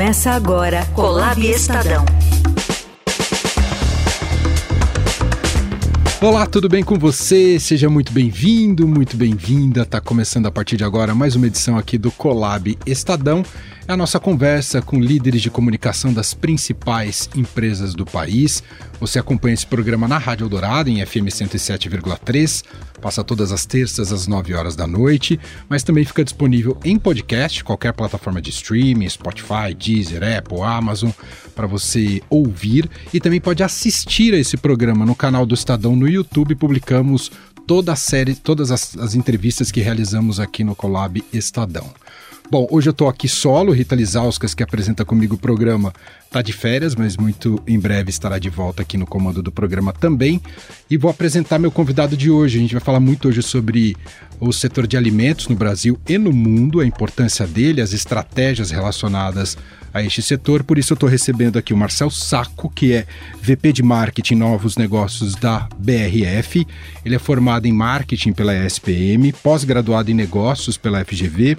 Começa agora Colab Estadão. Olá, tudo bem com você? Seja muito bem-vindo, muito bem-vinda. Tá começando a partir de agora mais uma edição aqui do Colab Estadão. É a nossa conversa com líderes de comunicação das principais empresas do país. Você acompanha esse programa na Rádio Eldorado, em FM 107,3. Passa todas as terças às 9 horas da noite, mas também fica disponível em podcast, qualquer plataforma de streaming, Spotify, Deezer, Apple, Amazon, para você ouvir. E também pode assistir a esse programa no canal do Estadão no YouTube. Publicamos toda a série, todas as, as entrevistas que realizamos aqui no Colab Estadão. Bom, hoje eu estou aqui solo, Rita Lizauskas, que apresenta comigo o programa, está de férias, mas muito em breve estará de volta aqui no comando do programa também. E vou apresentar meu convidado de hoje. A gente vai falar muito hoje sobre o setor de alimentos no Brasil e no mundo, a importância dele, as estratégias relacionadas a este setor. Por isso eu estou recebendo aqui o Marcel Saco, que é VP de Marketing Novos Negócios da BRF. Ele é formado em Marketing pela ESPM, pós-graduado em Negócios pela FGV,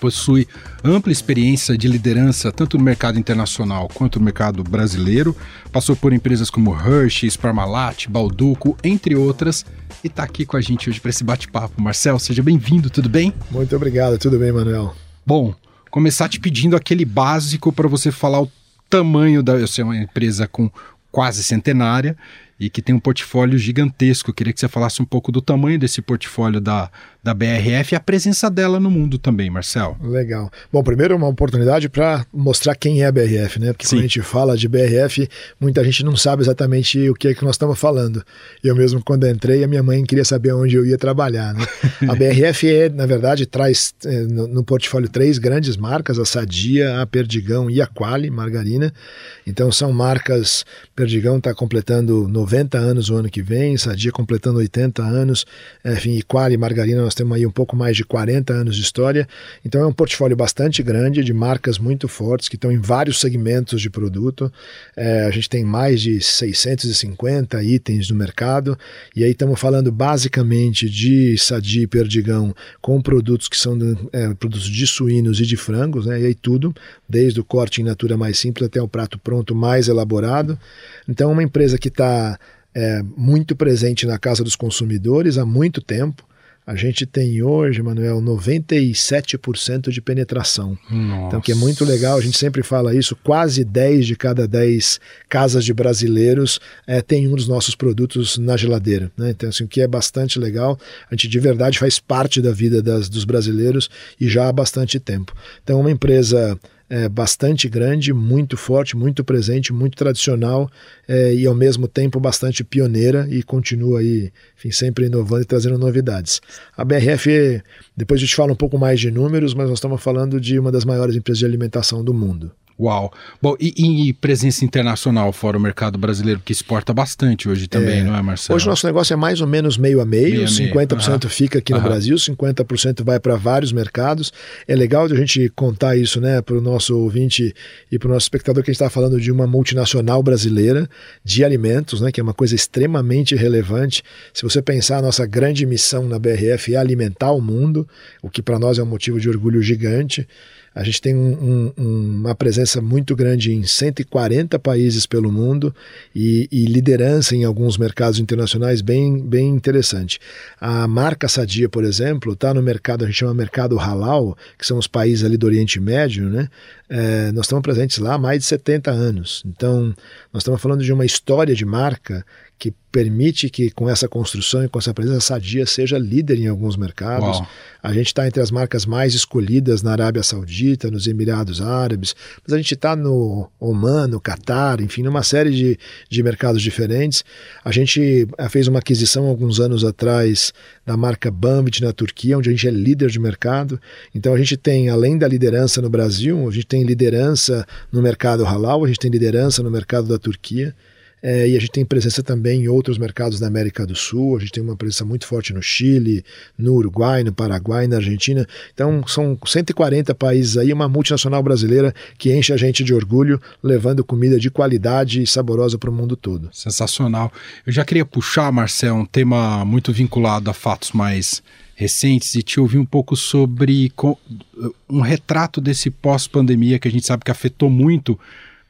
possui ampla experiência de liderança tanto no mercado internacional quanto no mercado brasileiro, passou por empresas como Hershey's, Parmalat, Balduco, entre outras, e está aqui com a gente hoje para esse bate-papo. Marcel, seja bem-vindo, tudo bem? Muito obrigado, tudo bem, Manuel. Bom, começar te pedindo aquele básico para você falar o tamanho da. Eu sei, uma empresa com quase centenária e que tem um portfólio gigantesco. Eu queria que você falasse um pouco do tamanho desse portfólio da, da BRF e a presença dela no mundo também, Marcel. Legal. Bom, primeiro uma oportunidade para mostrar quem é a BRF, né? Porque Sim. quando a gente fala de BRF, muita gente não sabe exatamente o que é que nós estamos falando. Eu mesmo, quando entrei, a minha mãe queria saber onde eu ia trabalhar, né? a BRF, é, na verdade, traz é, no, no, portfólio três grandes marcas, a Sadia, a Perdigão e a Quali, margarina. Então são marcas, Perdigão está completando 90 90 anos o ano que vem, Sadia completando 80 anos, enfim, e Quali Margarina nós temos aí um pouco mais de 40 anos de história, então é um portfólio bastante grande de marcas muito fortes que estão em vários segmentos de produto, é, a gente tem mais de 650 itens no mercado, e aí estamos falando basicamente de Sadia e Perdigão com produtos que são é, produtos de suínos e de frangos, né, e aí tudo, desde o corte em natura mais simples até o prato pronto mais elaborado, então é uma empresa que está é, muito presente na casa dos consumidores há muito tempo. A gente tem hoje, Manuel, 97% de penetração. Nossa. Então, que é muito legal, a gente sempre fala isso, quase 10 de cada 10 casas de brasileiros é, tem um dos nossos produtos na geladeira. Né? Então, assim, o que é bastante legal, a gente de verdade faz parte da vida das, dos brasileiros e já há bastante tempo. Então, uma empresa é, bastante grande, muito forte, muito presente, muito tradicional é, e ao mesmo tempo bastante pioneira e continua aí, enfim, sempre inovando e trazendo novidades. A BRF, depois a gente fala um pouco mais de números, mas nós estamos falando de uma das maiores empresas de alimentação do mundo. Uau! Bom, e, e, presença internacional fora o mercado brasileiro, que exporta bastante hoje também, é, não é, Marcelo? Hoje o nosso negócio é mais ou menos meio a meio, meio 50% uhum. fica aqui no uhum. Brasil, 50% vai para vários mercados. É legal de a gente contar isso né, para o nosso ouvinte e para o nosso espectador que a gente está falando de uma multinacional brasileira de alimentos, né, que é uma coisa extremamente relevante. Se você pensar, a nossa grande missão na BRF é alimentar o mundo, o que para nós é um motivo de orgulho gigante. A gente tem um, um, uma presença muito grande em 140 países pelo mundo e, e, liderança em alguns mercados internacionais bem, bem interessante. A marca Sadia, por exemplo, está no mercado, a gente chama mercado halal, que são os países ali do Oriente Médio, né? É, nós estamos presentes lá há mais de 70 anos. Então, nós estamos falando de uma história de marca que permite que com essa construção e com essa presença sadia seja líder em alguns mercados. Uau. A gente está entre as marcas mais escolhidas na Arábia Saudita, nos Emirados Árabes, mas a gente está no Oman, no Catar, enfim, numa série de, de mercados diferentes. A gente eh, fez uma aquisição alguns anos atrás da marca Bambit na Turquia, onde a gente é líder de mercado. Então a gente tem, além da liderança no Brasil, a gente tem liderança no mercado halal, a gente tem liderança no mercado da Turquia. É, e a gente tem presença também em outros mercados da América do Sul, a gente tem uma presença muito forte no Chile, no Uruguai, no Paraguai, na Argentina. Então são 140 países aí, uma multinacional brasileira que enche a gente de orgulho, levando comida de qualidade e saborosa para o mundo todo. Sensacional. Eu já queria puxar, Marcel, um tema muito vinculado a fatos mais recentes e te ouvir um pouco sobre um retrato desse pós-pandemia que a gente sabe que afetou muito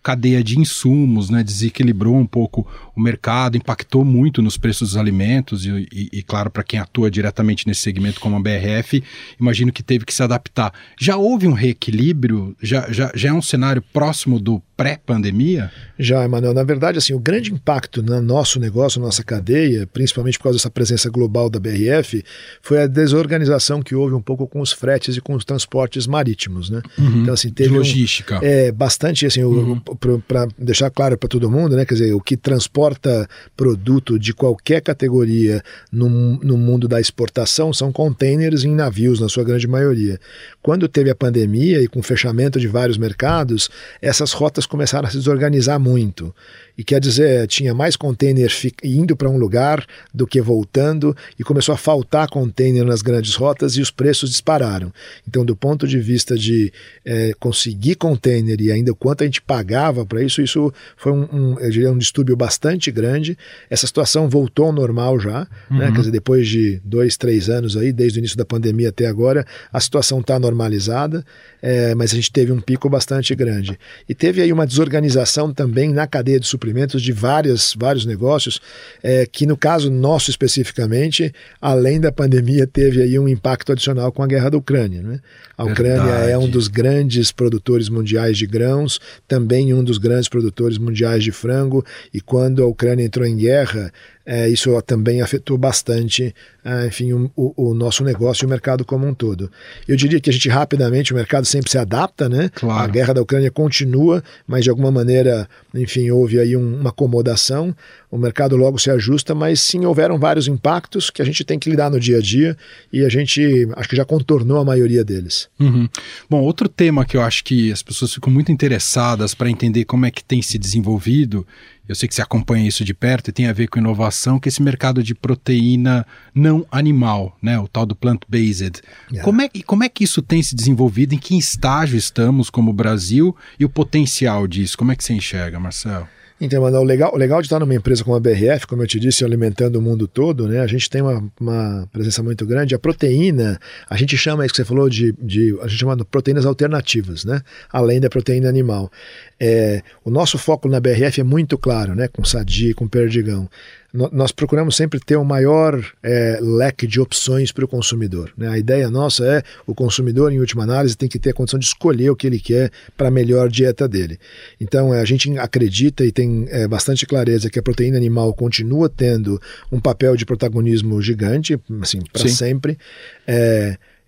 cadeia de insumos, né, desequilibrou um pouco o mercado, impactou muito nos preços dos alimentos e, e, e claro, para quem atua diretamente nesse segmento como a BRF, imagino que teve que se adaptar. Já houve um reequilíbrio? Já, já, já é um cenário próximo do pré-pandemia? Já, Emanuel. Na verdade, assim, o grande impacto no nosso negócio, na nossa cadeia, principalmente por causa dessa presença global da BRF, foi a desorganização que houve um pouco com os fretes e com os transportes marítimos, né? Uhum, então, assim, teve de logística. Um, é, bastante, assim, uhum. para deixar claro para todo mundo, né? Quer dizer, o que transporta produto de qualquer categoria no, no mundo da exportação são containers em navios, na sua grande maioria. Quando teve a pandemia e com o fechamento de vários mercados, essas rotas começaram a se desorganizar muito. E quer dizer, tinha mais container indo para um lugar do que voltando, e começou a faltar container nas grandes rotas e os preços dispararam. Então, do ponto de vista de é, conseguir container e ainda o quanto a gente pagava para isso, isso foi um, um, eu diria, um distúrbio bastante grande. Essa situação voltou ao normal já, né? uhum. né? quer dizer, depois de dois, três anos aí, desde o início da pandemia até agora, a situação está normalizada, é, mas a gente teve um pico bastante grande. E teve aí uma desorganização também na cadeia de suprimentos de várias, vários negócios, é, que no caso nosso especificamente, além da pandemia, teve aí um impacto adicional com a guerra da Ucrânia. Né? A Ucrânia Verdade. é um dos grandes produtores mundiais de grãos, também um dos grandes produtores mundiais de frango, e quando a Ucrânia entrou em guerra, é, isso também afetou bastante, é, enfim, o, o, nosso negócio e o mercado como um todo. Eu diria que a gente rapidamente, o mercado sempre se adapta, né? Claro. A guerra da Ucrânia continua, mas de alguma maneira, enfim, houve aí um, uma acomodação. O mercado logo se ajusta, mas sim houveram vários impactos que a gente tem que lidar no dia a dia e a gente acho que já contornou a maioria deles. Uhum. Bom, outro tema que eu acho que as pessoas ficam muito interessadas para entender como é que tem se desenvolvido eu sei que você acompanha isso de perto e tem a ver com inovação, que é esse mercado de proteína não animal, né, o tal do plant-based. Yeah. Como, é, como é que isso tem se desenvolvido? Em que estágio estamos como Brasil e o potencial disso? Como é que você enxerga, Marcelo? Então, Manuel, o legal, o legal de estar numa empresa como a BRF, como eu te disse, alimentando o mundo todo, né? A gente tem uma, uma presença muito grande. A proteína, a gente chama isso que você falou de, de a gente chama de proteínas alternativas, né? Além da proteína animal. É, o nosso foco na BRF é muito claro, né? Com sadia, com perdigão nós procuramos sempre ter o maior é, leque de opções para o consumidor. Né? A ideia nossa é o consumidor, em última análise, tem que ter a condição de escolher o que ele quer para a melhor dieta dele. Então, é, a gente acredita e tem é, bastante clareza que a proteína animal continua tendo um papel de protagonismo gigante, assim, para sempre.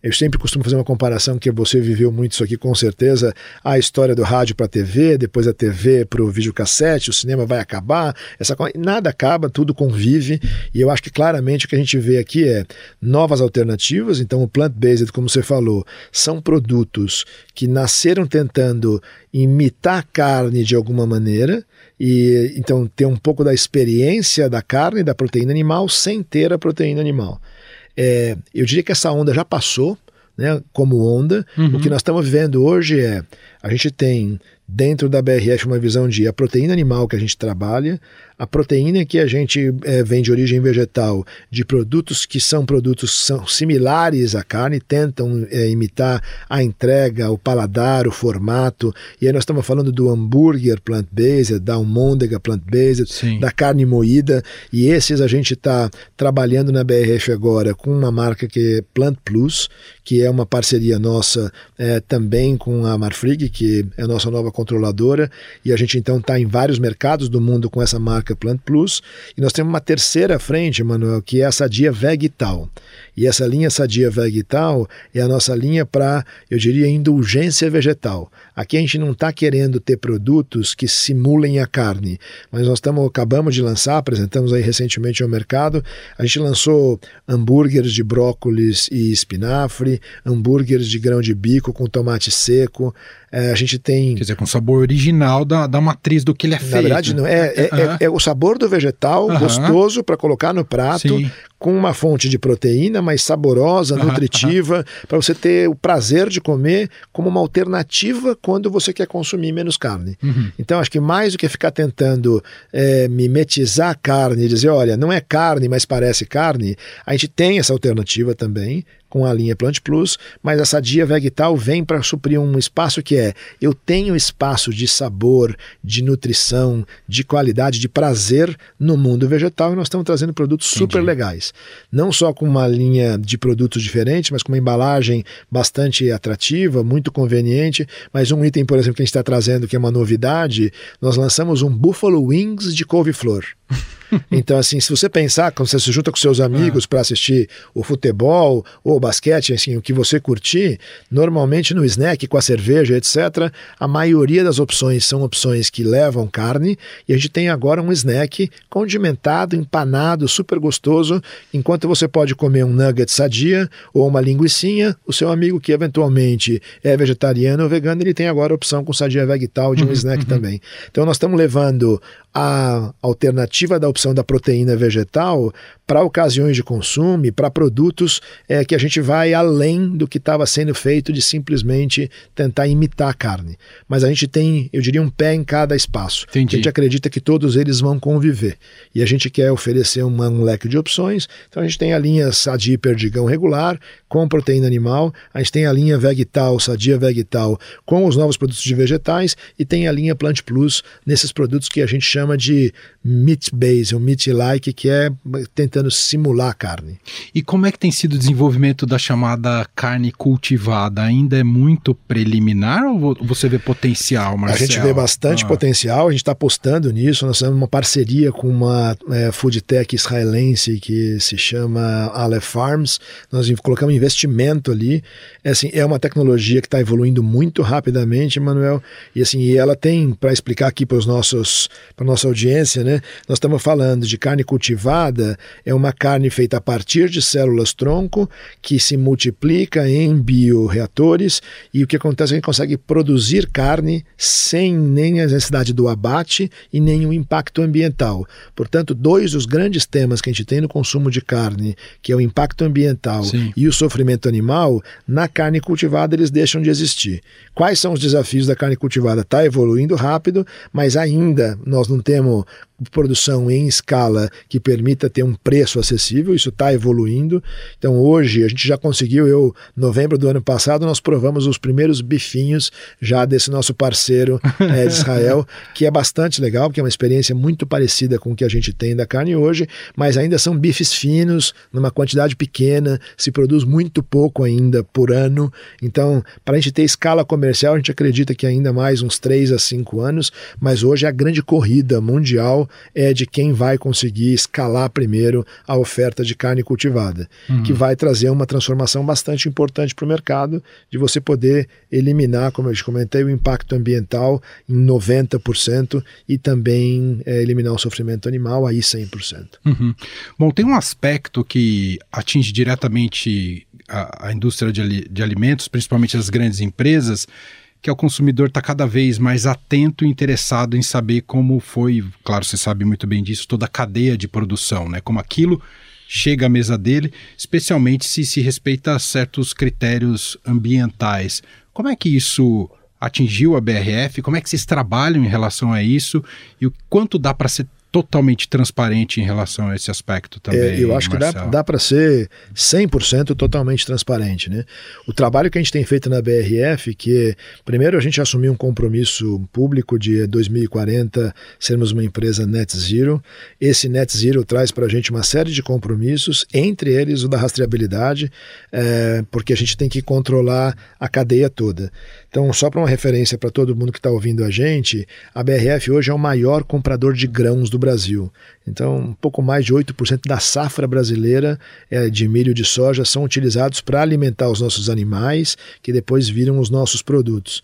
Eu sempre costumo fazer uma comparação que você viveu muito isso aqui com certeza, a história do rádio para a TV, depois a TV para o videocassete, o cinema vai acabar, essa nada acaba, tudo convive, e eu acho que claramente o que a gente vê aqui é novas alternativas, então o plant-based, como você falou, são produtos que nasceram tentando imitar carne de alguma maneira, e então ter um pouco da experiência da carne, da proteína animal, sem ter a proteína animal. É, eu diria que essa onda já passou, né, como onda. Uhum. O que nós estamos vivendo hoje é a gente tem dentro da BRF uma visão de a proteína animal que a gente trabalha, a proteína que a gente é, vem de origem vegetal, de produtos que são produtos são similares à carne, tentam é, imitar a entrega, o paladar, o formato. E aí nós estamos falando do hambúrguer plant-based, da almôndega plant-based, da carne moída. E esses a gente está trabalhando na BRF agora com uma marca que é Plant Plus, que é uma parceria nossa é, também com a Marfrig, que é a nossa nova controladora, e a gente então está em vários mercados do mundo com essa marca Plant Plus. E nós temos uma terceira frente, Manuel, que é a Sadia Vegetal. E essa linha Sadia Vegetal é a nossa linha para, eu diria, indulgência vegetal. Aqui a gente não está querendo ter produtos que simulem a carne, mas nós estamos, acabamos de lançar, apresentamos aí recentemente ao mercado, a gente lançou hambúrgueres de brócolis e espinafre, hambúrgueres de grão de bico com tomate seco, é, a gente tem. Quer dizer, com sabor original da, da matriz do que ele é feito. Na verdade, não. É, é, uhum. é, é o sabor do vegetal, uhum. gostoso para colocar no prato, Sim com uma fonte de proteína mais saborosa, nutritiva, para você ter o prazer de comer como uma alternativa quando você quer consumir menos carne. Uhum. Então, acho que mais do que ficar tentando é, mimetizar a carne e dizer, olha, não é carne, mas parece carne, a gente tem essa alternativa também, com a linha Plant Plus, mas a Sadia Vegetal vem para suprir um espaço que é eu tenho espaço de sabor, de nutrição, de qualidade, de prazer no mundo vegetal e nós estamos trazendo produtos Entendi. super legais. Não só com uma linha de produtos diferentes, mas com uma embalagem bastante atrativa, muito conveniente. Mas um item, por exemplo, que a gente está trazendo que é uma novidade, nós lançamos um Buffalo Wings de couve-flor. Então, assim, se você pensar, quando você se junta com seus amigos ah. para assistir o futebol ou o basquete, assim, o que você curtir, normalmente no snack, com a cerveja, etc., a maioria das opções são opções que levam carne e a gente tem agora um snack condimentado, empanado, super gostoso, enquanto você pode comer um nugget sadia ou uma linguiçinha, o seu amigo que eventualmente é vegetariano ou vegano, ele tem agora a opção com sadia vegetal de um uhum, snack uhum. também. Então nós estamos levando a alternativa da opção da proteína vegetal para ocasiões de consumo, para produtos é, que a gente vai além do que estava sendo feito de simplesmente tentar imitar a carne. Mas a gente tem, eu diria, um pé em cada espaço. Entendi. A gente acredita que todos eles vão conviver. E a gente quer oferecer uma, um leque de opções. Então a gente tem a linha Sadia Perdigão regular, com proteína animal, a gente tem a linha Vegetal, Sadia Vegetal, com os novos produtos de vegetais, e tem a linha Plant Plus nesses produtos que a gente chama de meat base, ou meat-like, que é tentando simular a carne. E como é que tem sido o desenvolvimento da chamada carne cultivada? Ainda é muito preliminar ou você vê potencial, Marcelo? A gente vê bastante ah. potencial, a gente está apostando nisso, nós temos uma parceria com uma é, food tech israelense que se chama Aleph Farms, nós colocamos investimento ali, é, assim, é uma tecnologia que está evoluindo muito rapidamente, Manuel, e assim, e ela tem, para explicar aqui para os nossos, para nossa audiência, né, nós estamos falando de carne cultivada, é uma carne feita a partir de células tronco que se multiplica em bioreatores e o que acontece é que a gente consegue produzir carne sem nem a necessidade do abate e nem o impacto ambiental. Portanto, dois dos grandes temas que a gente tem no consumo de carne, que é o impacto ambiental Sim. e o sofrimento animal, na carne cultivada eles deixam de existir. Quais são os desafios da carne cultivada? Está evoluindo rápido, mas ainda nós não temos produção em escala que permita ter um preço acessível, isso está evoluindo. Então hoje a gente já conseguiu, eu, novembro do ano passado, nós provamos os primeiros bifinhos já desse nosso parceiro é, de Israel, que é bastante legal, porque é uma experiência muito parecida com o que a gente tem da carne hoje, mas ainda são bifes finos, numa quantidade pequena, se produz muito pouco ainda por ano. Então, para a gente ter escala comercial, a gente acredita que ainda mais uns 3 a 5 anos, mas hoje é a grande corrida mundial é de quem vai conseguir escalar primeiro a oferta de carne cultivada, uhum. que vai trazer uma transformação bastante importante para o mercado, de você poder eliminar, como eu te comentei, o impacto ambiental em 90% e também é, eliminar o sofrimento animal aí 100%. Uhum. Bom, tem um aspecto que atinge diretamente a, a indústria de, de alimentos, principalmente as grandes empresas, que é o consumidor está cada vez mais atento e interessado em saber como foi, claro, você sabe muito bem disso, toda a cadeia de produção, né? Como aquilo chega à mesa dele, especialmente se se respeita certos critérios ambientais. Como é que isso atingiu a BRF? Como é que vocês trabalham em relação a isso? E o quanto dá para ser totalmente transparente em relação a esse aspecto também. É, eu acho Marcelo. que dá, dá para ser 100% totalmente transparente. Né? O trabalho que a gente tem feito na BRF, que primeiro a gente assumiu um compromisso público de 2040 sermos uma empresa net zero. Esse net zero traz para a gente uma série de compromissos, entre eles o da rastreabilidade, é, porque a gente tem que controlar a cadeia toda. Então, só para uma referência para todo mundo que está ouvindo a gente, a BRF hoje é o maior comprador de grãos do Brasil. Então, um pouco mais de 8% da safra brasileira é, de milho de soja são utilizados para alimentar os nossos animais, que depois viram os nossos produtos.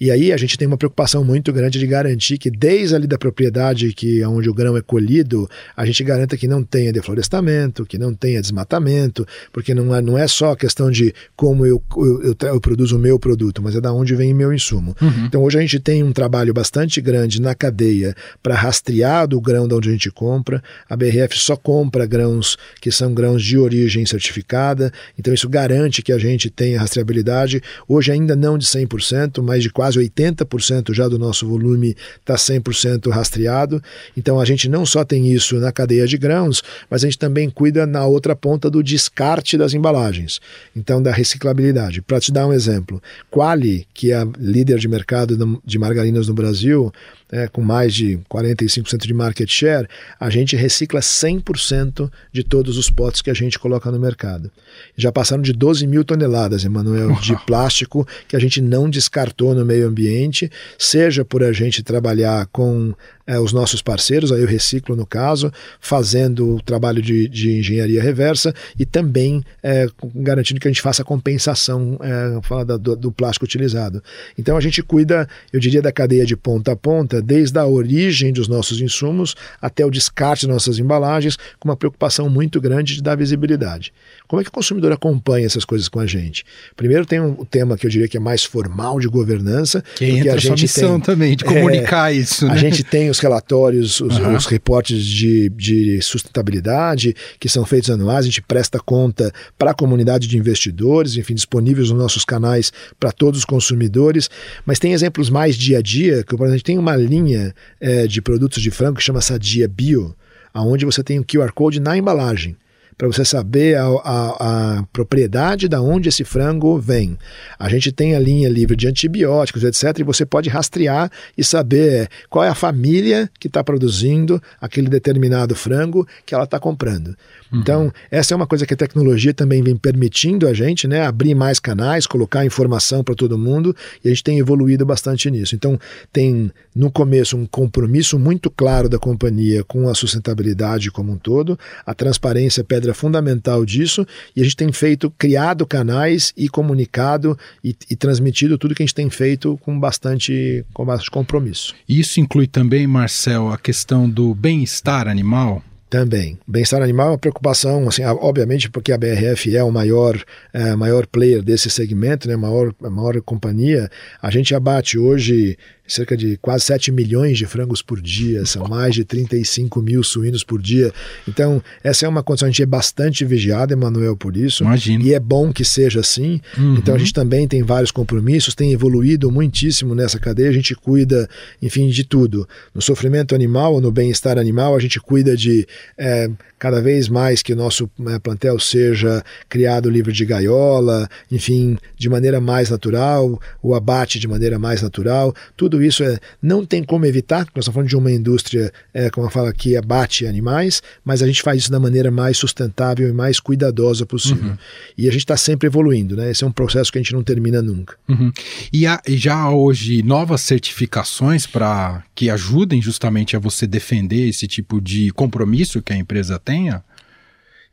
E aí a gente tem uma preocupação muito grande de garantir que desde ali da propriedade que onde o grão é colhido, a gente garanta que não tenha deflorestamento, que não tenha desmatamento, porque não é, não é só a questão de como eu, eu, eu, produzo o meu produto, mas é da onde vem o meu insumo. Uhum. Então hoje a gente tem um trabalho bastante grande na cadeia para rastrear do grão de onde a gente compra. A BRF só compra grãos que são grãos de origem certificada, então isso garante que a gente tenha rastreabilidade. Hoje ainda não de 100%, mas de quase 80% já do nosso volume está 100% rastreado. Então a gente não só tem isso na cadeia de grãos, mas a gente também cuida na outra ponta do descarte das embalagens, então da reciclabilidade. Para te dar um exemplo, Quali, que é a líder de mercado de margarinas no Brasil, é, com mais de 45% de market share, a gente recicla 100% de todos os potes que a gente coloca no mercado. Já passaram de 12 mil toneladas, Emanuel, de plástico que a gente não descartou no meio ambiente, seja por a gente trabalhar com é, os nossos parceiros, aí o Reciclo no caso, fazendo o trabalho de, de engenharia reversa e também é, garantindo que a gente faça a compensação é, fala do, do plástico utilizado. Então a gente cuida, eu diria, da cadeia de ponta a ponta, desde a origem dos nossos insumos até o descarte das nossas embalagens, com uma preocupação muito grande de dar visibilidade. Como é que o consumidor acompanha essas coisas com a gente? Primeiro tem um tema que eu diria que é mais formal de governança. Que entra a, gente missão tem, também, de comunicar é, isso. Né? A gente tem os relatórios, os, uhum. os reportes de, de sustentabilidade que são feitos anuais, a gente presta conta para a comunidade de investidores, enfim, disponíveis nos nossos canais para todos os consumidores. Mas tem exemplos mais dia a dia, que por exemplo, a gente tem uma linha é, de produtos de frango que chama Sadia Bio, aonde você tem o QR Code na embalagem para você saber a, a, a, propriedade da onde esse frango vem. A gente tem a linha livre de antibióticos, etc., e você pode rastrear e saber qual é a família que está produzindo aquele determinado frango que ela está comprando. Então, essa é uma coisa que a tecnologia também vem permitindo a gente, né, abrir mais canais, colocar informação para todo mundo, e a gente tem evoluído bastante nisso. Então, tem no começo um compromisso muito claro da companhia com a sustentabilidade como um todo, a transparência é pedra fundamental disso, e a gente tem feito, criado canais e comunicado e, e transmitido tudo que a gente tem feito com bastante, com bastante compromisso. Isso inclui também, Marcel, a questão do bem-estar animal? Também. Bem-estar animal é uma preocupação, assim, obviamente, porque a BRF é o maior, é, maior player desse segmento, né, maior, maior companhia. A gente abate hoje cerca de quase 7 milhões de frangos por dia, são mais de 35 mil suínos por dia. Então, essa é uma condição, a gente é bastante vigiado, Emanuel, por isso. Imagina. E é bom que seja assim. Uhum. Então, a gente também tem vários compromissos, tem evoluído muitíssimo nessa cadeia, a gente cuida, enfim, de tudo. No sofrimento animal, no bem-estar animal, a gente cuida de é, cada vez mais que o nosso né, plantel seja criado livre de gaiola, enfim, de maneira mais natural, o abate de maneira mais natural. Tudo isso é, não tem como evitar, nós estamos falando de uma indústria, é, como eu falo aqui, abate animais, mas a gente faz isso da maneira mais sustentável e mais cuidadosa possível. Uhum. E a gente está sempre evoluindo, né? Esse é um processo que a gente não termina nunca. Uhum. E há já hoje novas certificações para que ajudem justamente a você defender esse tipo de compromisso que a empresa tenha?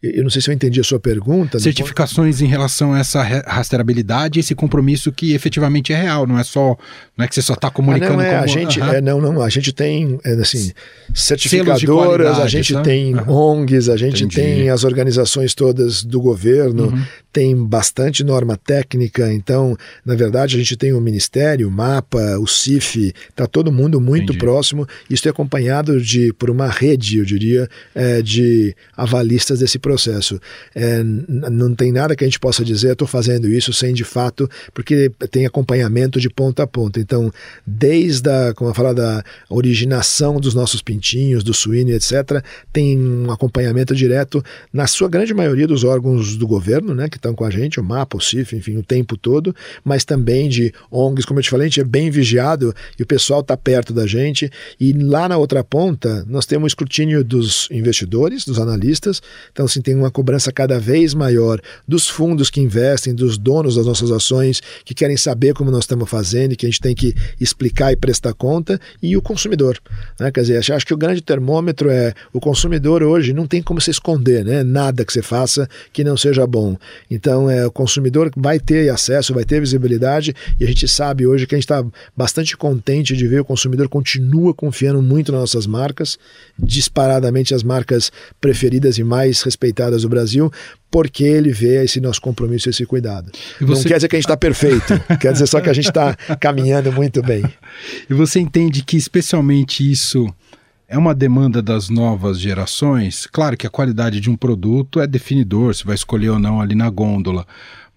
Eu não sei se eu entendi a sua pergunta. Certificações em relação a essa rastreabilidade, esse compromisso que efetivamente é real, não é só, não é que você só está comunicando. Ah, não, é, como... a gente, uhum. é, não, não, a gente tem é, assim certificadoras, a gente tá? tem uhum. ONGs, a gente Entendi. tem as organizações todas do governo, uhum. tem bastante norma técnica. Então, na verdade, a gente tem o Ministério, o MAPA, o CIF, está todo mundo muito Entendi. próximo. Isso é acompanhado de por uma rede, eu diria, é, de avalistas desse processo processo. É, não tem nada que a gente possa dizer, estou fazendo isso sem de fato, porque tem acompanhamento de ponta a ponta. Então, desde a, como eu falo, da originação dos nossos pintinhos, do suíno, etc., tem um acompanhamento direto, na sua grande maioria dos órgãos do governo, né, que estão com a gente, o MAPA, o CIF, enfim, o tempo todo, mas também de ONGs, como eu te falei, a gente é bem vigiado e o pessoal está perto da gente. E lá na outra ponta, nós temos o escrutínio dos investidores, dos analistas. Então, assim, investem têm uma cobrança cada vez maior dos fundos que investem, dos donos das nossas ações, que querem saber como nós estamos fazendo, que a gente tem que explicar e prestar conta, e o consumidor. Né? Quer dizer, acho que o grande termômetro é o consumidor hoje não tem como se esconder, né? nada que você faça que não seja bom. Então, é, o consumidor vai ter acesso, vai ter visibilidade, e a gente sabe hoje que a gente está bastante contente de ver o consumidor continua confiando muito nas nossas marcas, disparadamente as marcas preferidas e mais respeitadas do Brasil, porque ele vê esse nosso compromisso, esse cuidado. Você... Não quer dizer que a gente está perfeito, quer dizer só que a gente está caminhando muito bem. E você entende que especialmente isso é uma demanda das novas gerações? Claro que a qualidade de um produto é definidor, se vai escolher ou não ali na gôndola,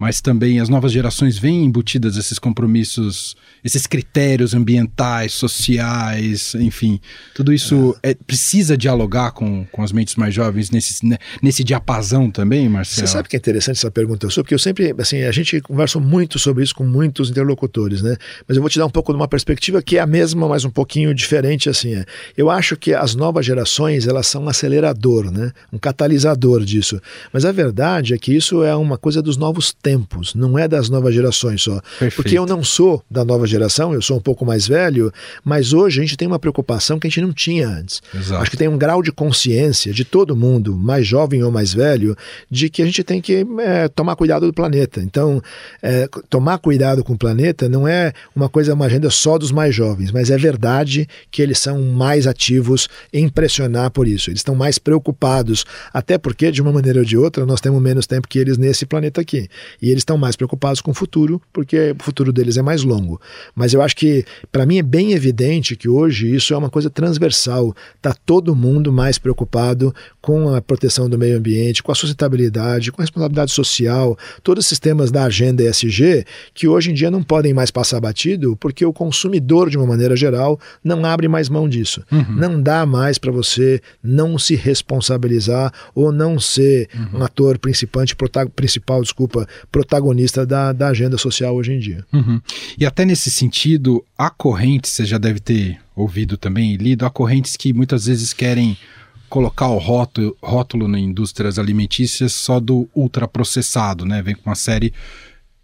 mas também as novas gerações vêm embutidas esses compromissos, esses critérios ambientais, sociais, enfim, tudo isso é. É, precisa dialogar com, com as mentes mais jovens nesse, né, nesse diapasão também, Marcelo? Você sabe que é interessante essa pergunta sua, porque eu sempre, assim, a gente conversa muito sobre isso com muitos interlocutores, né? Mas eu vou te dar um pouco de uma perspectiva que é a mesma, mas um pouquinho diferente, assim. É. Eu acho que as novas gerações, elas são um acelerador, né? Um catalisador disso. Mas a verdade é que isso é uma coisa dos novos tempos, não é das novas gerações só. Perfeito. Porque eu não sou da nova geração, eu sou um pouco mais velho, mas hoje a gente tem uma preocupação que a gente não tinha antes. Exato. Acho que tem um grau de consciência de todo mundo, mais jovem ou mais velho, de que a gente tem que é, tomar cuidado do planeta. Então, é, tomar cuidado com o planeta não é uma coisa, uma agenda só dos mais jovens, mas é verdade que eles são mais ativos em pressionar por isso. Eles estão mais preocupados, até porque, de uma maneira ou de outra, nós temos menos tempo que eles nesse planeta aqui. E eles estão mais preocupados com o futuro, porque o futuro deles é mais longo. Mas eu acho que, para mim, é bem evidente que hoje isso é uma coisa transversal. Está todo mundo mais preocupado com a proteção do meio ambiente, com a sustentabilidade, com a responsabilidade social, todos os sistemas da agenda ESG, que hoje em dia não podem mais passar batido, porque o consumidor, de uma maneira geral, não abre mais mão disso. Uhum. Não dá mais para você não se responsabilizar ou não ser uhum. um ator principante, principal, desculpa, protagonista da, da agenda social hoje em dia. Uhum. E até nesse sentido, há correntes, você já deve ter ouvido também e lido, há correntes que muitas vezes querem colocar o rótulo, rótulo na indústrias alimentícias só do ultraprocessado, né? Vem com uma série,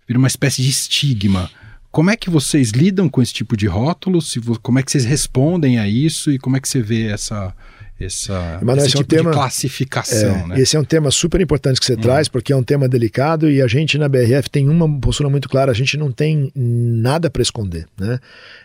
vira uma espécie de estigma. Como é que vocês lidam com esse tipo de rótulo? Se, como é que vocês respondem a isso e como é que você vê essa, essa, Manoel, esse, tipo é um tema, de classificação. É, né? Esse é um tema super importante que você hum. traz, porque é um tema delicado e a gente na BRF tem uma postura muito clara, a gente não tem nada para esconder. Né?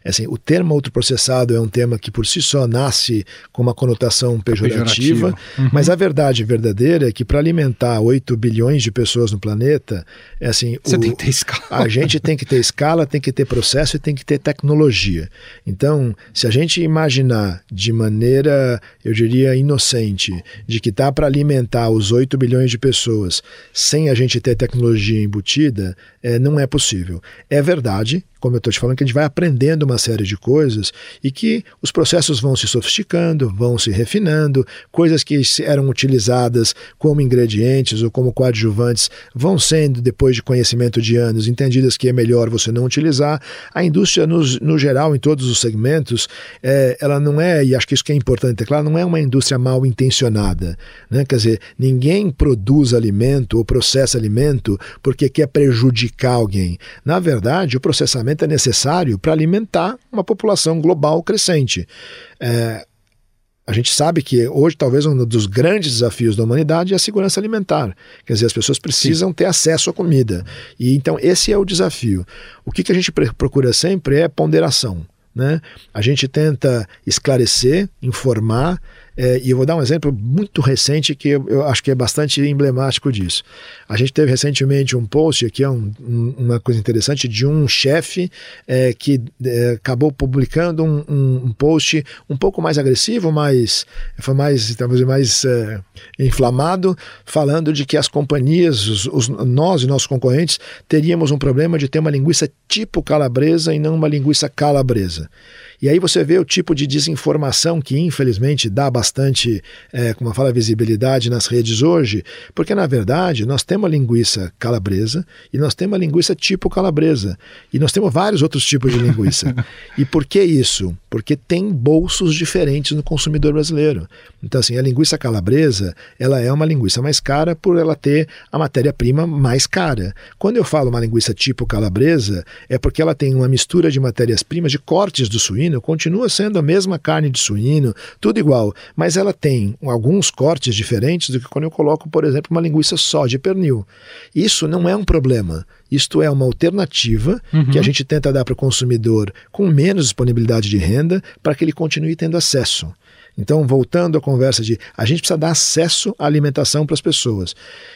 É assim, o termo ultraprocessado é um tema que por si só nasce com uma conotação pejorativa, uhum. mas a verdade verdadeira é que para alimentar 8 bilhões de pessoas no planeta, é assim, Você o, tem que ter escala. a gente tem que ter escala, tem que ter processo e tem que ter tecnologia. Então, se a gente imaginar de maneira, eu diria, diria, inocente, de que está para alimentar os 8 bilhões de pessoas sem a gente ter tecnologia embutida, é, não é possível. É verdade como eu estou te falando, que a gente vai aprendendo uma série de coisas e que os processos vão se sofisticando, vão se refinando, coisas que eram utilizadas como ingredientes ou como coadjuvantes vão sendo, depois de conhecimento de anos, entendidas que é melhor você não utilizar. A indústria, no, no geral, em todos os segmentos, é, ela não é, e acho que isso que é importante ter claro, não é uma indústria mal intencionada. Né? Quer dizer, ninguém produz alimento ou processa alimento porque quer prejudicar alguém. Na verdade, o processamento é necessário para alimentar uma população global crescente. É, a gente sabe que hoje talvez um dos grandes desafios da humanidade é a segurança alimentar. Quer dizer, as pessoas precisam Sim. ter acesso à comida. E então esse é o desafio. O que, que a gente procura sempre é ponderação. Né? A gente tenta esclarecer, informar, é, e eu vou dar um exemplo muito recente que eu, eu, acho que é bastante emblemático disso. A gente teve recentemente um post, aqui é um, um, uma coisa interessante, de um chefe é, que é, acabou publicando um, um, post um pouco mais agressivo, mais, foi mais, talvez mais é, inflamado, falando de que as companhias, os, os, nós e nossos concorrentes, teríamos um problema de ter uma linguiça tipo calabresa e não uma linguiça calabresa. E aí você vê o tipo de desinformação que, infelizmente, dá bastante, é, como fala, visibilidade nas redes hoje, porque, na verdade, nós temos a linguiça calabresa e nós temos a linguiça tipo calabresa. E nós temos vários outros tipos de linguiça. e por que isso? porque tem bolsos diferentes no consumidor brasileiro. Então, assim, a linguiça calabresa, ela é uma linguiça mais cara por ela ter a matéria-prima mais cara. Quando eu falo uma linguiça tipo calabresa, é porque ela tem uma mistura de matérias-primas, de cortes do suíno, continua sendo a mesma carne de suíno, tudo igual, mas ela tem alguns cortes diferentes do que quando eu coloco, por exemplo, uma linguiça só de pernil. Isso não é um problema. Isto é uma alternativa uhum. que a gente tenta dar para o consumidor com menos disponibilidade de renda para que ele continue tendo acesso. Então, voltando à conversa de a gente precisa dar acesso à alimentação para as pessoas.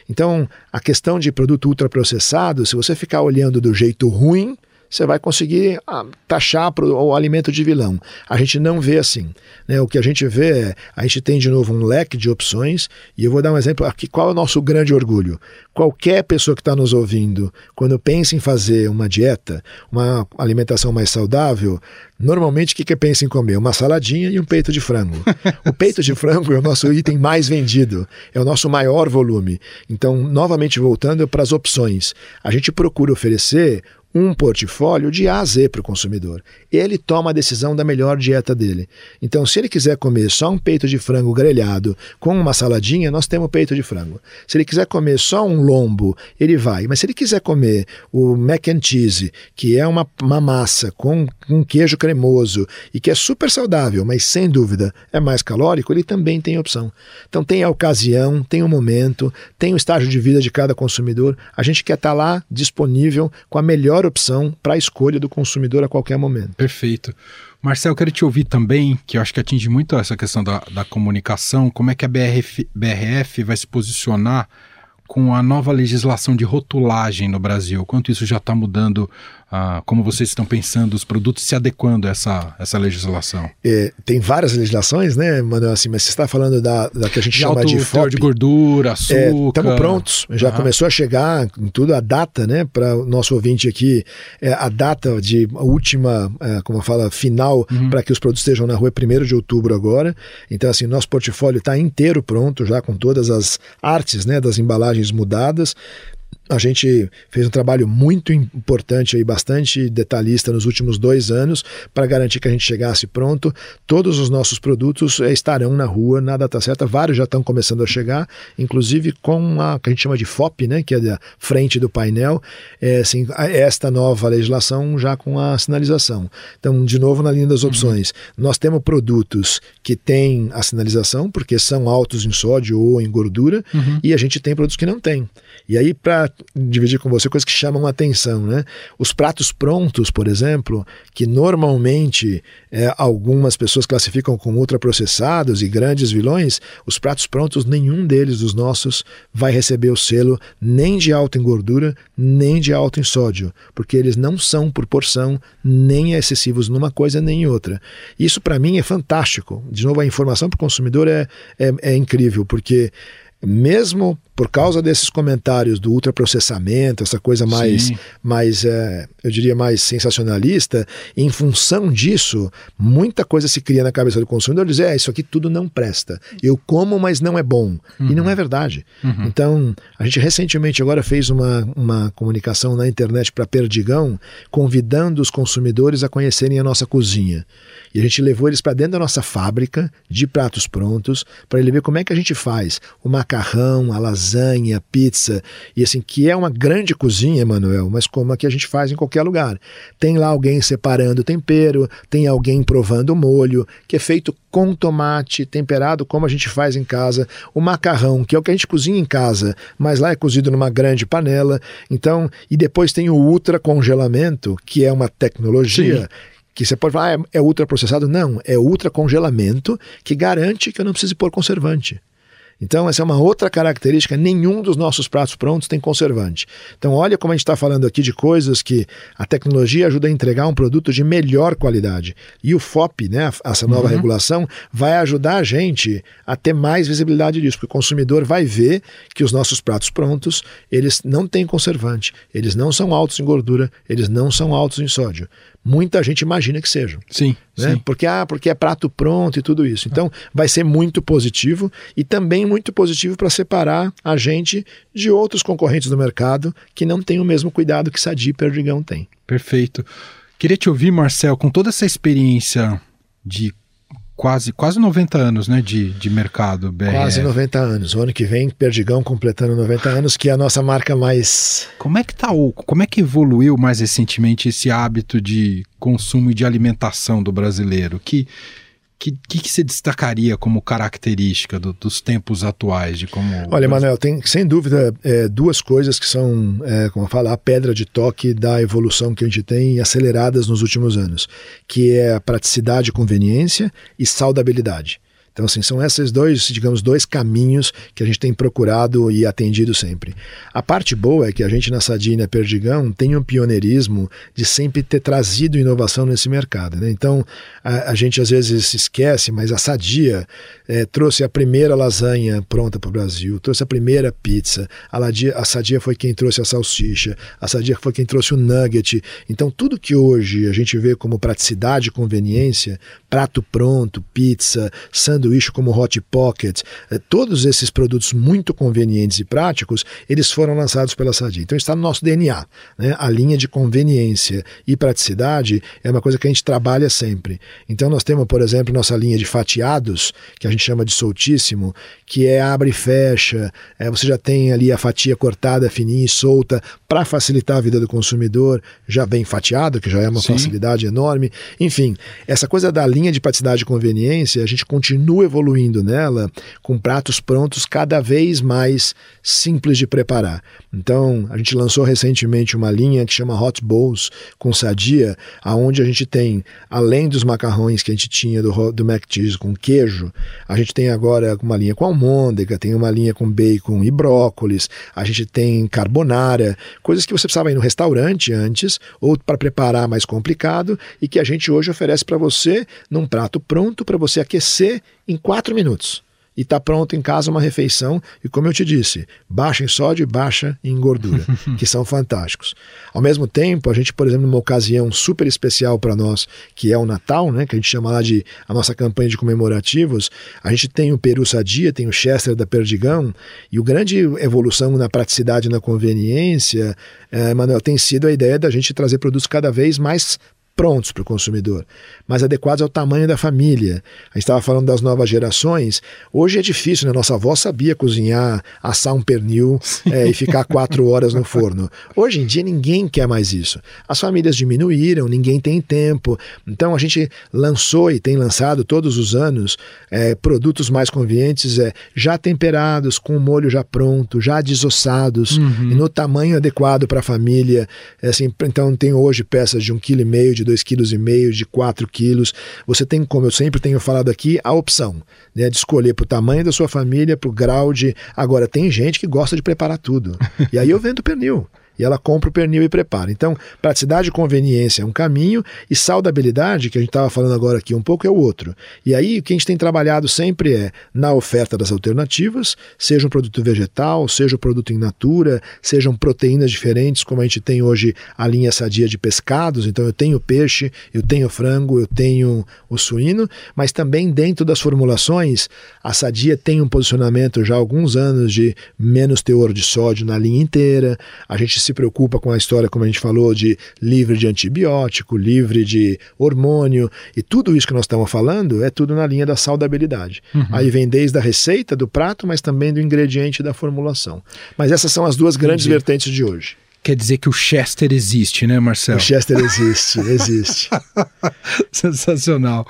Então, a questão de produto ultraprocessado, se você ficar olhando do jeito ruim, você vai conseguir ah, taxar pro, o alimento de vilão. A gente não vê assim. Né? O que a gente vê é, a gente tem de novo um leque de opções, e eu vou dar um exemplo aqui, qual é o nosso grande orgulho? Qualquer pessoa que está nos ouvindo, quando pensa em fazer uma dieta, uma alimentação mais saudável, normalmente o que, que pensa em comer? Uma saladinha e um peito de frango. o peito de frango é o nosso item mais vendido, é o nosso maior volume. Então, novamente voltando para as opções, a gente procura oferecer um portfólio de A a Z para o consumidor. Ele toma a decisão da melhor dieta dele. Então, se ele quiser comer só um peito de frango grelhado com uma saladinha, nós temos peito de frango. Se ele quiser comer só um lombo, ele vai. Mas se ele quiser comer o mac and cheese, que é uma, uma massa com um queijo cremoso e que é super saudável, mas sem dúvida é mais calórico, ele também tem opção. Então, tem a ocasião, tem o momento, tem o estágio de vida de cada consumidor. A gente quer estar tá lá disponível com a melhor melhor opção para a escolha do consumidor a qualquer momento. Perfeito. Marcel, quero te ouvir também, que eu acho que atinge muito essa questão da, da comunicação, como é que a BRF, BRF vai se posicionar com a nova legislação de rotulagem no Brasil? Quanto isso já está mudando como vocês estão pensando os produtos se adequando a essa, essa legislação? É, tem várias legislações, né, Manuel? Assim, mas você está falando da, da que a gente de chama de FOP. de gordura, açúcar. Estamos é, prontos, já uhum. começou a chegar em tudo a data, né, para o nosso ouvinte aqui, é, a data de a última, é, como fala, final uhum. para que os produtos estejam na rua é 1 de outubro agora. Então, assim, nosso portfólio está inteiro pronto, já com todas as artes, né, das embalagens mudadas a gente fez um trabalho muito importante e bastante detalhista nos últimos dois anos para garantir que a gente chegasse pronto. Todos os nossos produtos eh, estarão na rua na data certa. Vários já estão começando a chegar, inclusive com a que a gente chama de FOP, né, que é da frente do painel, é, assim, esta nova legislação já com a sinalização. Então, de novo, na linha das uhum. opções, uhum. nós temos produtos que têm a sinalização, porque são altos em sódio ou em gordura, uhum. e a gente tem produtos que não têm. E aí, para dividir com você coisas que chamam a atenção, né? Os pratos prontos, por exemplo, que normalmente é, algumas pessoas classificam como ultraprocessados e grandes vilões, os pratos prontos, nenhum deles dos nossos vai receber o selo nem de alto em gordura, nem de alto em sódio, porque eles não são por porção nem excessivos numa coisa nem em outra. Isso para mim é fantástico. De novo, a informação para o consumidor é, é, é incrível, porque mesmo por causa desses comentários do ultraprocessamento, essa coisa mais, mais é, eu diria, mais sensacionalista, em função disso, muita coisa se cria na cabeça do consumidor, dizer, é, isso aqui tudo não presta. Eu como, mas não é bom. Uhum. E não é verdade. Uhum. Então, a gente recentemente agora fez uma, uma comunicação na internet para Perdigão, convidando os consumidores a conhecerem a nossa cozinha. E a gente levou eles para dentro da nossa fábrica de pratos prontos, para ele ver como é que a gente faz o macarrão, a lasanha, lasanha, pizza, e assim, que é uma grande cozinha, Emanuel, mas como a que a gente faz em qualquer lugar. Tem lá alguém separando o tempero, tem alguém provando o molho, que é feito com tomate, temperado como a gente faz em casa, o macarrão, que é o que a gente cozinha em casa, mas lá é cozido numa grande panela. Então, e depois tem o ultra congelamento, que é uma tecnologia Sim que você pode falar, ah, é, é ultraprocessado. Não, é ultra congelamento que garante que eu não precise pôr conservante. Então, essa é uma outra característica. Nenhum dos nossos pratos prontos tem conservante. Então, olha como a gente está falando aqui de coisas que a tecnologia ajuda a entregar um produto de melhor qualidade. E o FOP, né, essa nova uhum. regulação, vai ajudar a gente a ter mais visibilidade disso, porque o consumidor vai ver que os nossos pratos prontos, eles não têm conservante, eles não são altos em gordura, eles não são altos em sódio muita gente imagina que sejam. Sim, né? sim. Porque, ah, porque é prato pronto e tudo isso. Então, vai ser muito positivo e também muito positivo para separar a gente de outros concorrentes do mercado que não têm o mesmo cuidado que Sadi e Perdigão tem. Perfeito. Queria te ouvir, Marcel, com toda essa experiência de quase, quase 90 anos né, de, de mercado. BRF. Quase 90 anos. O ano que vem, Perdigão completando 90 anos, que é a nossa marca mais. Como é que tá o. Como é que evoluiu mais recentemente esse hábito de consumo e de alimentação do brasileiro? Que que, que, que você destacaria como característica do, dos tempos atuais? de como Olha, Manuel, tem sem dúvida é, duas coisas que são, é, como eu falo, a pedra de toque da evolução que a gente tem aceleradas nos últimos anos, que é a praticidade, conveniência e saudabilidade. Então, assim, são esses dois, digamos, dois caminhos que a gente tem procurado e atendido sempre. A parte boa é que a gente na Sadia e na Perdigão tem um pioneirismo de sempre ter trazido inovação nesse mercado. Né? Então, a, a, gente às vezes se esquece, mas a Sadia é, trouxe a primeira lasanha pronta para o Brasil, trouxe a primeira pizza, a, Ladia, a Sadia foi quem trouxe a salsicha, a Sadia foi quem trouxe o nugget. Então, tudo que hoje a gente vê como praticidade e conveniência, prato pronto, pizza, sanduíche, sanduíche como Hot Pocket, eh, todos esses produtos muito convenientes e práticos, eles foram lançados pela Sadia. Então está no nosso DNA. Né? A linha de conveniência e praticidade é uma coisa que a gente trabalha sempre. Então nós temos, por exemplo, nossa linha de fatiados, que a gente chama de soltíssimo, que é abre e fecha, é, você já tem ali a fatia cortada, fininha e solta, para facilitar a vida do consumidor, já bem fatiado, que já é uma Sim. facilidade enorme. Enfim, essa coisa da linha de praticidade e conveniência, a gente continua continua evoluindo nela com pratos prontos cada vez mais simples de preparar. Então, a gente lançou recentemente uma linha que chama Hot Bowls com sadia, aonde a gente tem, além dos macarrões que a gente tinha do, do mac cheese com queijo, a gente tem agora uma linha com almôndega, tem uma linha com bacon e brócolis, a gente tem carbonara, coisas que você precisava ir no restaurante antes ou para preparar mais complicado e que a gente hoje oferece para você num prato pronto para você aquecer em quatro minutos. E está pronto em casa uma refeição, e como eu te disse, baixa em sódio e baixa em gordura, que são fantásticos. Ao mesmo tempo, a gente, por exemplo, numa ocasião super especial para nós, que é o Natal, né, que a gente chama lá de a nossa campanha de comemorativos, a gente tem o Peru Sadia, tem o Chester da Perdigão, e o grande evolução na praticidade e na conveniência, é, Manuel, tem sido a ideia da gente trazer produtos cada vez mais prontos para o consumidor, mas adequados ao tamanho da família. A gente estava falando das novas gerações. Hoje é difícil, né? Nossa avó sabia cozinhar, assar um pernil é, e ficar quatro horas no forno. Hoje em dia ninguém quer mais isso. As famílias diminuíram, ninguém tem tempo. Então a gente lançou e tem lançado todos os anos é, produtos mais convenientes, é, já temperados, com o molho já pronto, já desossados, uhum. e no tamanho adequado para a família. É, assim, então tem hoje peças de um quilo e meio, de 2,5 kg, de 4 quilos. Você tem, como eu sempre tenho falado aqui, a opção né, de escolher para o tamanho da sua família, para o grau de. Agora, tem gente que gosta de preparar tudo. E aí eu vendo pernil e ela compra o pernil e prepara. Então, praticidade e conveniência é um caminho e saudabilidade, que a gente estava falando agora aqui um pouco, é o outro. E aí o que a gente tem trabalhado sempre é na oferta das alternativas, seja um produto vegetal, seja um produto in natura, sejam proteínas diferentes, como a gente tem hoje a linha sadia de pescados, então eu tenho peixe, eu tenho frango, eu tenho o suíno, mas também dentro das formulações, a sadia tem um posicionamento já há alguns anos de menos teor de sódio na linha inteira, a gente se preocupa com a história, como a gente falou, de livre de antibiótico, livre de hormônio, e tudo isso que nós estamos falando é tudo na linha da saudabilidade. Uhum. Aí vem desde a receita do prato, mas também do ingrediente da formulação. Mas essas são as duas grandes Entendi. vertentes de hoje. Quer dizer que o Chester existe, né, Marcelo? O Chester existe, existe. Sensacional.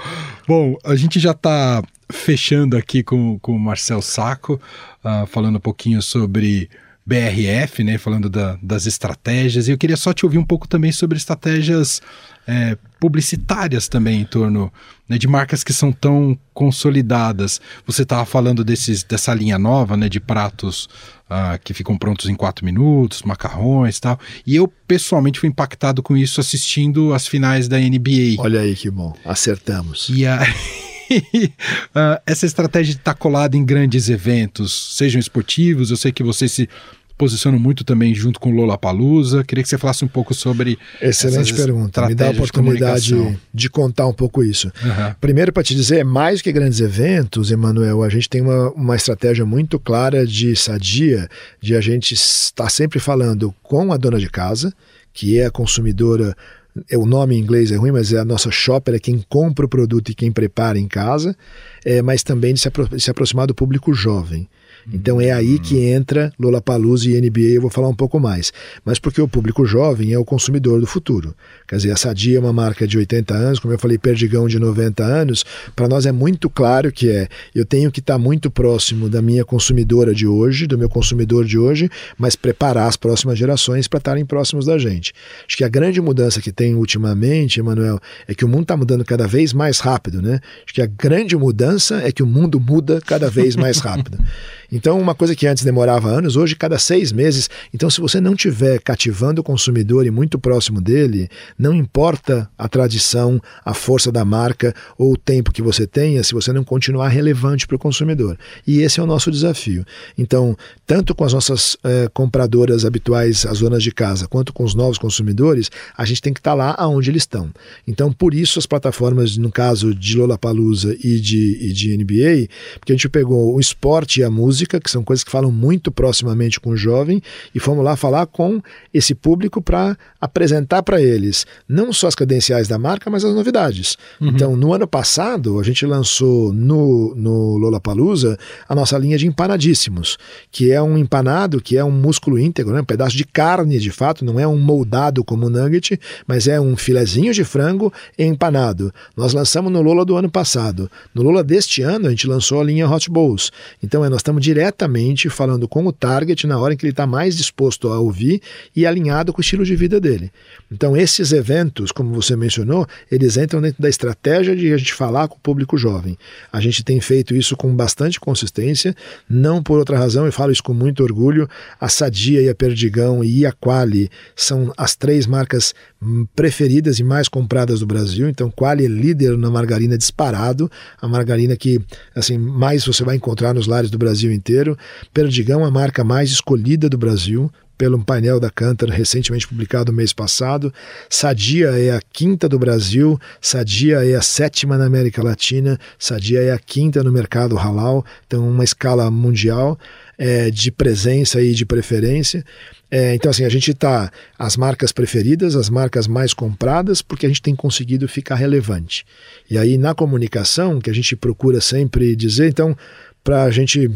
Bom, a gente já está fechando aqui com, com o Marcel Saco, uh, falando um pouquinho sobre BRF, né, falando da, das estratégias, e eu queria só te ouvir um pouco também sobre estratégias é, publicitárias também em torno né, de marcas que são tão consolidadas. Você estava falando desses, dessa linha nova né, de pratos uh, que ficam prontos em quatro minutos, macarrões e tal, e eu pessoalmente fui impactado com isso assistindo as finais da NBA. Olha aí que bom, acertamos. E a... uh, essa estratégia de estar tá colada em grandes eventos, sejam esportivos, eu sei que você se posiciono muito também junto com Lola Palusa. Queria que você falasse um pouco sobre. Excelente pergunta. Me dá a oportunidade de, de, contar um pouco isso. Uhum. Primeiro, para te dizer, mais que grandes eventos, Emanuel, a gente tem uma, uma estratégia muito clara de sadia, de a gente estar sempre falando com a dona de casa, que é a consumidora é, o nome em inglês é ruim, mas é a nossa shopper, é quem compra o produto e quem prepara em casa, é, mas também de se, apro se aproximar do público jovem. Então é aí que entra Lollapalooza e NBA, eu vou falar um pouco mais. Mas porque o público jovem é o consumidor do futuro. Quer dizer, a Sadia é uma marca de 80 anos, como eu falei, Perdigão de 90 anos. Para nós é muito claro que é, eu tenho que estar tá muito próximo da minha consumidora de hoje, do meu consumidor de hoje, mas preparar as próximas gerações para estarem próximos da gente. Acho que a grande mudança que tem ultimamente, Emanuel, é que o mundo está mudando cada vez mais rápido, né? Acho que a grande mudança é que o mundo muda cada vez mais rápido. Então, uma coisa que antes demorava anos, hoje cada seis meses. Então, se você não tiver cativando o consumidor e muito próximo dele, não importa a tradição, a força da marca ou o tempo que você tenha, se você não continuar relevante para o consumidor. E esse é o nosso desafio. Então, tanto com as nossas eh, compradoras habituais, as zonas de casa, quanto com os novos consumidores, a gente tem que estar tá lá aonde eles estão. Então, por isso as plataformas, no caso de Lollapalooza e de, e de NBA, porque a gente pegou o esporte e a música música, que são coisas que falam muito proximamente com o jovem, e fomos lá falar com esse público para apresentar para eles não só as credenciais da marca, mas as novidades. Uhum. Então, no ano passado, a gente lançou no, no Lollapalooza a nossa linha de empanadíssimos, que é um empanado, que é um músculo íntegro, né? um pedaço de carne, de fato, não é um moldado como um nugget, mas é um filezinho de frango empanado. Nós lançamos no Lola do ano passado. No Lola deste ano, a gente lançou a linha Hot Bowls. Então, é, nós estamos diretamente falando com o target na hora em que ele está mais disposto a ouvir e alinhado com o estilo de vida dele. Então, esses eventos, como você mencionou, eles entram dentro da estratégia de a gente falar com o público jovem. A gente tem feito isso com bastante consistência, não por outra razão, e falo isso com muito orgulho. A Sadia e a Perdigão e a Quali são as três marcas preferidas e mais compradas do Brasil. Então, Quali é líder na margarina disparado, a margarina que assim mais você vai encontrar nos lares do Brasil inteiro. Perdigão, a marca mais escolhida do Brasil, pelo painel da Cantor, recentemente publicado mês passado. Sadia é a quinta do Brasil, Sadia é a sétima na América Latina, Sadia é a quinta no mercado halal, então uma escala mundial é, de presença e de preferência. É, então, assim, a gente está as marcas preferidas, as marcas mais compradas, porque a gente tem conseguido ficar relevante. E aí, na comunicação, que a gente procura sempre dizer, então, para a gente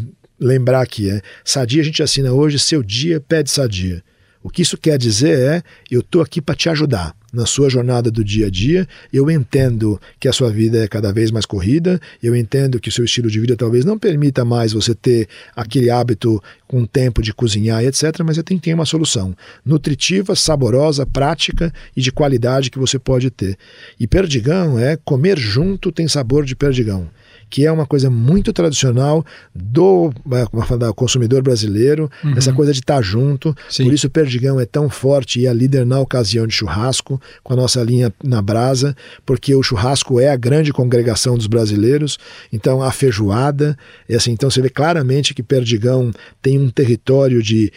lembrar aqui, é Sadia a gente assina hoje, seu dia pede Sadia. O que isso quer dizer é, eu estou aqui para te ajudar na sua jornada do dia a dia. Eu entendo que a sua vida é cada vez mais corrida, eu entendo que o seu estilo de vida talvez não permita mais você ter aquele hábito com tempo de cozinhar e etc., mas eu tenho que ter uma solução nutritiva, saborosa, prática e de qualidade que você pode ter. E perdigão é comer junto tem sabor de perdigão que é uma coisa muito tradicional do, é, do consumidor brasileiro, uhum. essa coisa de estar tá junto. Sim. Por isso o Perdigão é tão forte e é líder na ocasião de churrasco, com a nossa linha na brasa, porque o churrasco é a grande congregação dos brasileiros. Então a feijoada, é assim, então você vê claramente que Perdigão tem um território de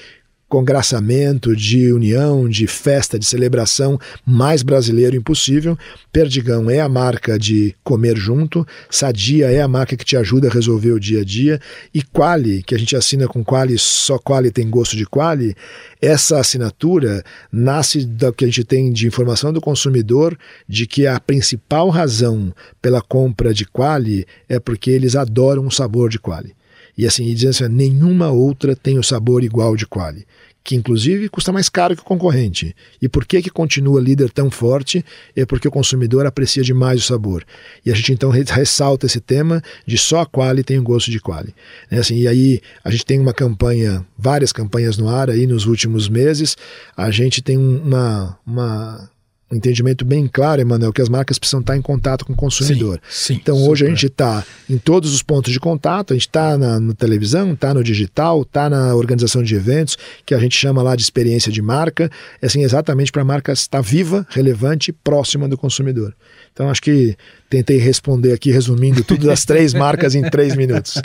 congraçamento, de união, de festa, de celebração mais brasileiro impossível. Perdigão é a marca de comer junto, Sadia é a marca que te ajuda a resolver o dia a dia e Quali, que a gente assina com Quali, só Quali tem gosto de Quali, essa assinatura nasce do que a gente tem de informação do consumidor de que a principal razão pela compra de Quali é porque eles adoram o sabor de Quali. E assim, e dizendo assim, nenhuma outra tem o sabor igual de Quali que inclusive custa mais caro que o concorrente. E por que que continua líder tão forte? É porque o consumidor aprecia demais o sabor. E a gente então ressalta esse tema de só a Quali tem o gosto de Quali. É assim, e aí a gente tem uma campanha, várias campanhas no ar aí nos últimos meses. A gente tem uma, uma um entendimento bem claro, Emanuel, que as marcas precisam estar em contato com o consumidor. Sim, sim, então super. hoje a gente está em todos os pontos de contato, a gente está na, na, televisão, está no digital, está na organização de eventos, que a gente chama lá de experiência de marca, é assim, exatamente para a marca estar viva, relevante e próxima do consumidor. Então acho que tentei responder aqui, resumindo tudo das três marcas em três minutos.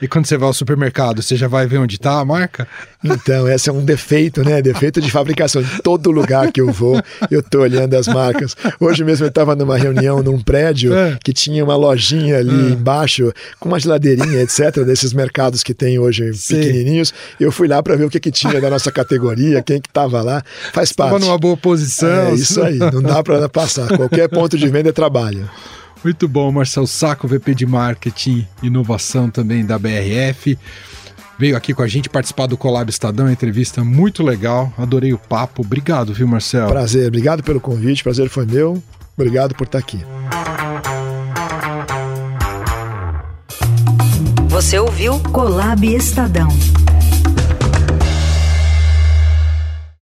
E quando você vai ao supermercado, você já vai ver onde está a marca? Então, esse é um defeito, né? Defeito de fabricação. Em todo lugar que eu vou, eu estou olhando as marcas. Hoje mesmo eu estava numa reunião num prédio é. que tinha uma lojinha ali é. embaixo, com uma geladeirinha, etc., desses mercados que tem hoje Sim. pequenininhos. Eu fui lá para ver o que, que tinha da nossa categoria, quem que estava lá. Faz parte. Estava numa boa posição. É isso aí, não dá para passar. Qualquer ponto de venda é trabalho. Muito bom, Marcel Saco, VP de Marketing e Inovação também da BRF. Veio aqui com a gente participar do Colab Estadão, entrevista muito legal. Adorei o papo. Obrigado, viu, Marcel? Prazer, obrigado pelo convite, prazer foi meu. Obrigado por estar aqui. Você ouviu Colab Estadão.